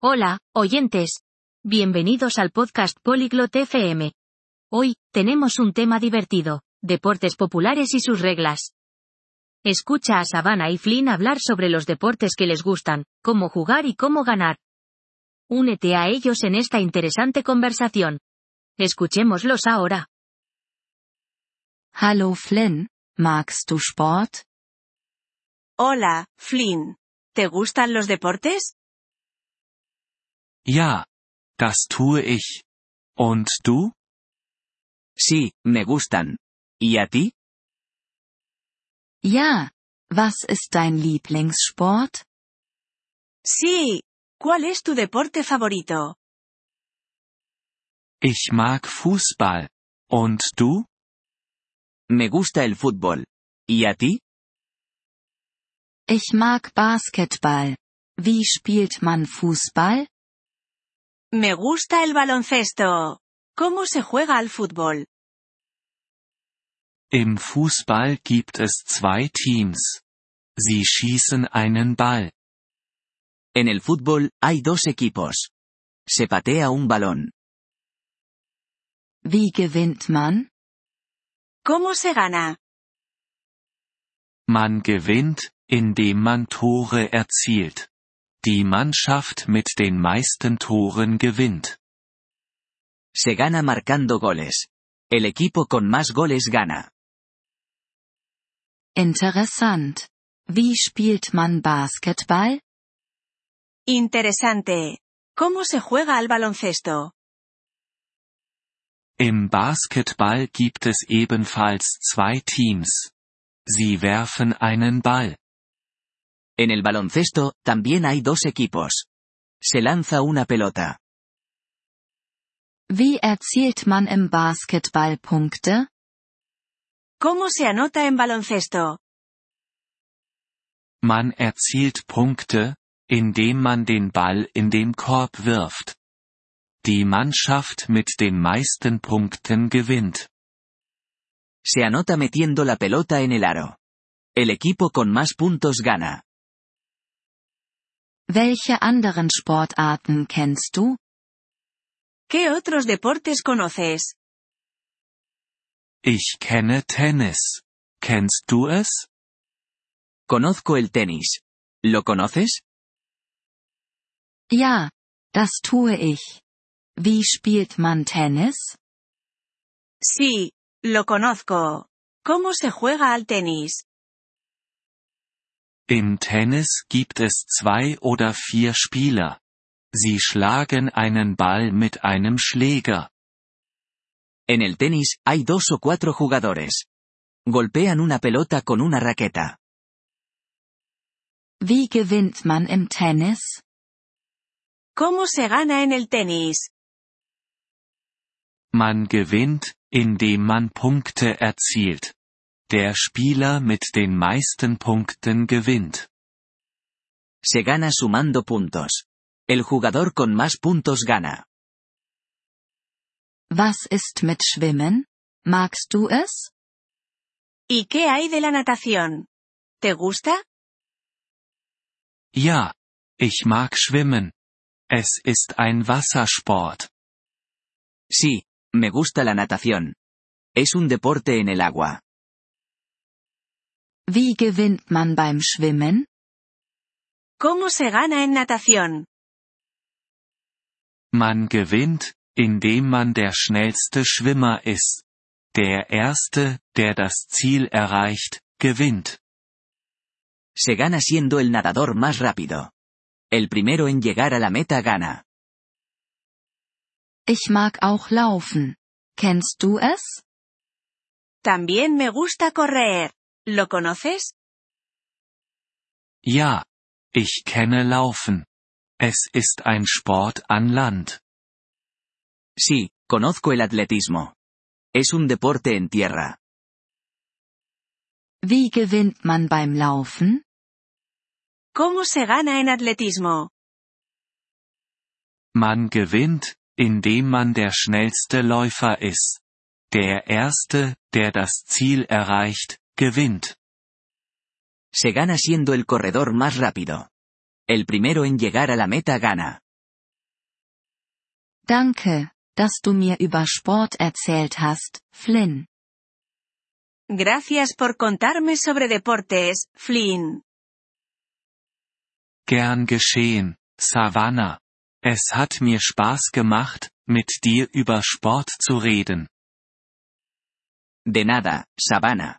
Hola, oyentes. Bienvenidos al podcast Polyglot FM. Hoy, tenemos un tema divertido, deportes populares y sus reglas. Escucha a Savannah y Flynn hablar sobre los deportes que les gustan, cómo jugar y cómo ganar. Únete a ellos en esta interesante conversación. Escuchémoslos ahora. Hallo Flynn, magst du Sport? Hola, Flynn. ¿Te gustan los deportes? Ja, das tue ich. Und du? Sí, me gustan. ¿Y a ti? Ja, was ist dein Lieblingssport? Sí. ¿Cuál es tu deporte favorito? Ich mag Fußball. Und du? Me gusta el fútbol. ¿Y a ti? Ich mag Basketball. Wie spielt man Fußball? Me gusta el baloncesto. ¿Cómo se juega al fútbol? Im Fußball gibt es zwei Teams. Sie schießen einen Ball. En el fútbol, hay dos equipos. Se patea un balón. Wie gewinnt man? ¿Cómo se gana? Man gewinnt, indem man Tore erzielt. Die Mannschaft mit den meisten Toren gewinnt. Se gana marcando goles. El equipo con más goles gana. Interessant. Wie spielt man Basketball? Interesante. ¿Cómo se juega al baloncesto? Im Basketball gibt es ebenfalls zwei Teams. Sie werfen einen Ball. En el baloncesto, también hay dos equipos. Se lanza una pelota. Wie erzielt man im Basketball Punkte? ¿Cómo se anota en baloncesto? Man erzielt Punkte, indem man den Ball in den Korb wirft. Die Mannschaft mit den meisten Punkten gewinnt. Se anota metiendo la pelota en el aro. El equipo con más puntos gana. Welche anderen Sportarten kennst du? ¿Qué otros deportes conoces? Ich kenne Tennis. Kennst du es? Conozco el tenis. ¿Lo conoces? Ja, das tue ich. Wie spielt man Tennis? Sí, lo conozco. ¿Cómo se juega al tenis? Im Tennis gibt es zwei oder vier Spieler. Sie schlagen einen Ball mit einem Schläger. En el tenis, hay dos o cuatro jugadores. Golpean una pelota con una raqueta. Wie gewinnt man im Tennis? ¿Cómo se gana en el tenis? Man gewinnt, indem man Punkte erzielt. Der Spieler mit den meisten Punkten gewinnt. Se gana sumando puntos. El jugador con más puntos gana. Was ist mit Schwimmen? Magst du es? ¿Y qué hay de la natación? ¿Te gusta? Ja, ich mag schwimmen. Es ist ein Wassersport. Sí, me gusta la natación. Es un deporte en el agua. Wie gewinnt man beim Schwimmen? ¿Cómo se gana en natación? Man gewinnt, indem man der schnellste Schwimmer ist. Der Erste, der das Ziel erreicht, gewinnt. Se gana siendo el nadador más rápido. El primero en llegar a la meta gana. Ich mag auch laufen. Kennst du es? También me gusta correr. ¿Lo conoces? Ja, ich kenne Laufen. Es ist ein Sport an Land. Sí, conozco el atletismo. Es un deporte en tierra. Wie gewinnt man beim Laufen? ¿Cómo se gana en atletismo? Man gewinnt, indem man der schnellste Läufer ist. Der Erste, der das Ziel erreicht, gewinnt. Se gana siendo el corredor más rápido. El primero en llegar a la meta gana. Danke, dass du mir über Sport erzählt hast, Flynn. Gracias por contarme sobre deportes, Flynn. Gern geschehen, Savannah. Es hat mir Spaß gemacht, mit dir über Sport zu reden. De nada, Savannah.